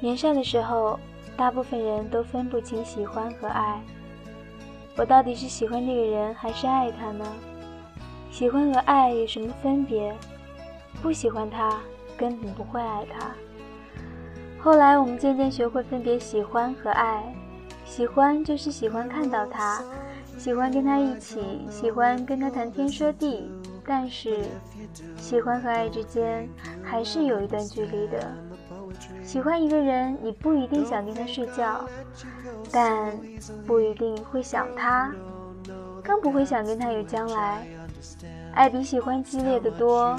年少的时候，大部分人都分不清喜欢和爱。我到底是喜欢这个人，还是爱他呢？喜欢和爱有什么分别？不喜欢他，根本不会爱他。后来，我们渐渐学会分别喜欢和爱。喜欢就是喜欢看到他，喜欢跟他一起，喜欢跟他谈天说地。但是，喜欢和爱之间还是有一段距离的。喜欢一个人，你不一定想跟他睡觉，但不一定会想他，更不会想跟他有将来。爱比喜欢激烈的多。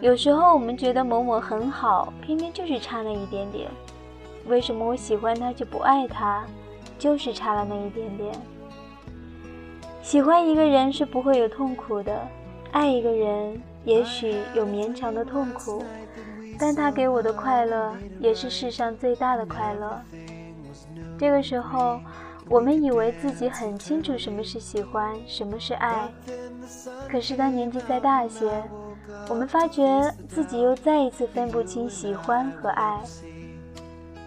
有时候我们觉得某某很好，偏偏就是差那一点点。为什么我喜欢他就不爱他？就是差了那一点点。喜欢一个人是不会有痛苦的，爱一个人也许有绵长的痛苦。但他给我的快乐，也是世上最大的快乐。这个时候，我们以为自己很清楚什么是喜欢，什么是爱。可是当年纪再大些，我们发觉自己又再一次分不清喜欢和爱。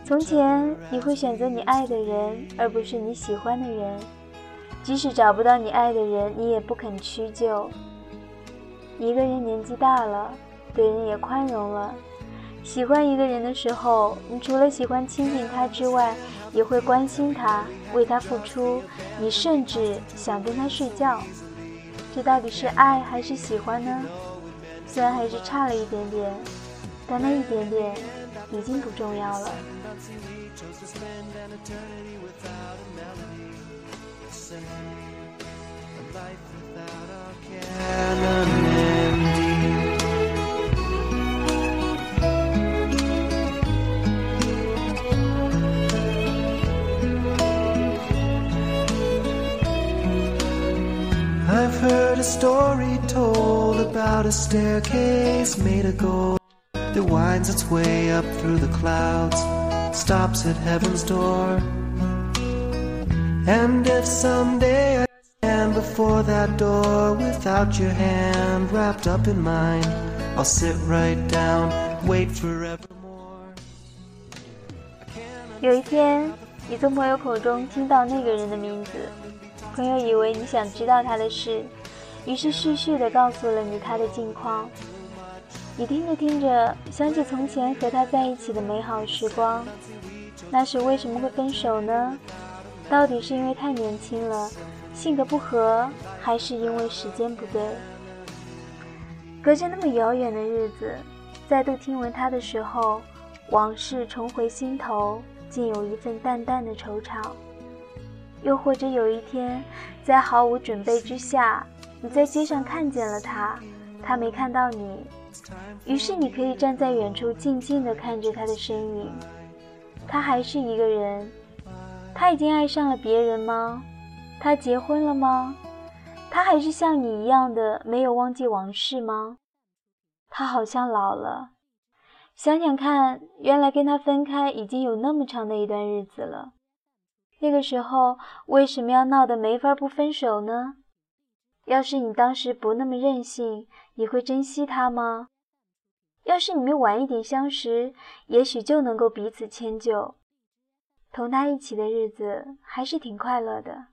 从前，你会选择你爱的人，而不是你喜欢的人。即使找不到你爱的人，你也不肯屈就。一个人年纪大了，对人也宽容了。喜欢一个人的时候，你除了喜欢亲近他之外，也会关心他，为他付出，你甚至想跟他睡觉。这到底是爱还是喜欢呢？虽然还是差了一点点，但那一点点已经不重要了。a story told about a staircase made of gold that winds its way up through the clouds, stops at heaven's door. And if someday I stand before that door without your hand wrapped up in mine, I'll sit right down, wait forevermore. 有一天，你从朋友口中听到那个人的名字，朋友以为你想知道他的事。 于是絮絮地告诉了你他的近况，你听着听着，想起从前和他在一起的美好时光。那时为什么会分手呢？到底是因为太年轻了，性格不合，还是因为时间不对？隔着那么遥远的日子，再度听闻他的时候，往事重回心头，竟有一份淡淡的惆怅。又或者有一天，在毫无准备之下。你在街上看见了他，他没看到你，于是你可以站在远处静静地看着他的身影。他还是一个人，他已经爱上了别人吗？他结婚了吗？他还是像你一样的没有忘记往事吗？他好像老了，想想看，原来跟他分开已经有那么长的一段日子了。那个时候为什么要闹得没法不分手呢？要是你当时不那么任性，你会珍惜他吗？要是你们晚一点相识，也许就能够彼此迁就，同他一起的日子还是挺快乐的。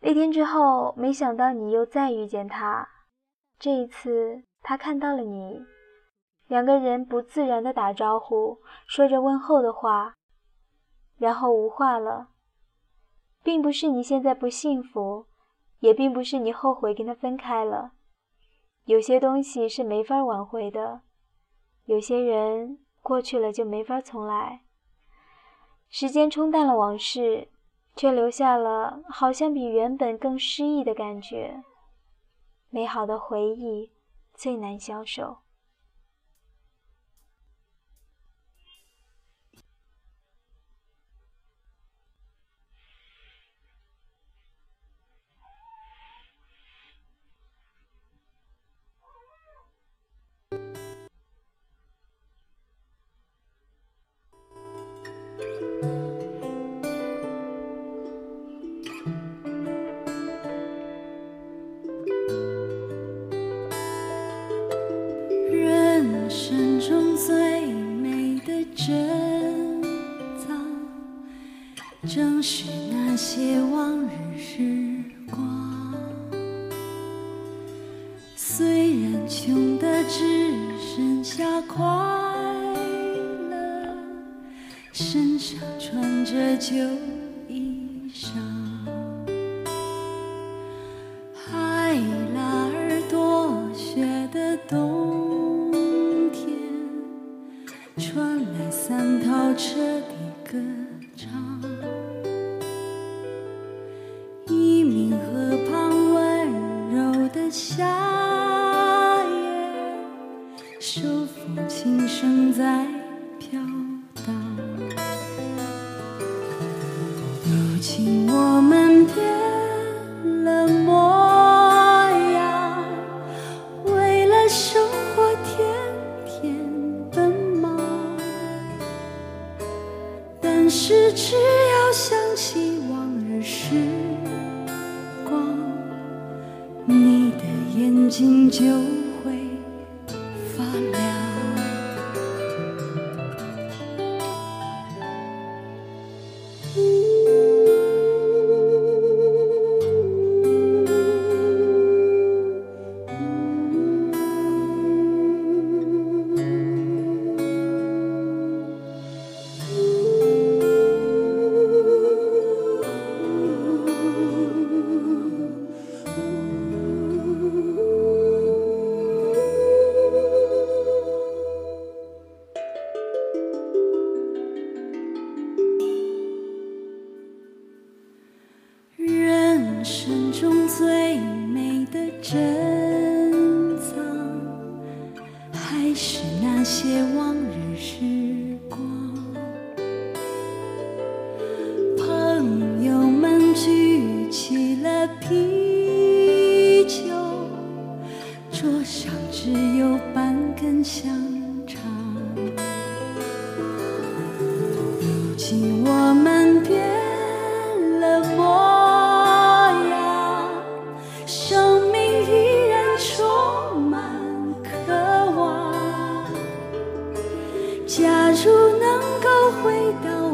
那天之后，没想到你又再遇见他，这一次他看到了你，两个人不自然的打招呼，说着问候的话，然后无话了，并不是你现在不幸福。也并不是你后悔跟他分开了，有些东西是没法挽回的，有些人过去了就没法重来。时间冲淡了往事，却留下了好像比原本更诗意的感觉。美好的回忆最难消受。正是那些往日时光，虽然穷得只剩下快乐，身上穿着旧一名河旁温柔的夏夜，手风琴声在生中最美的珍藏，还是那些往日时光。朋友们举起了啤酒，桌上只有半根香假如能够回到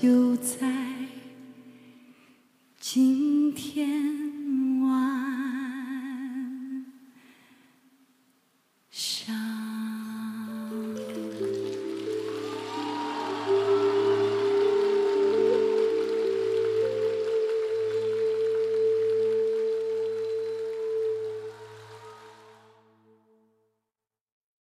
就在今天。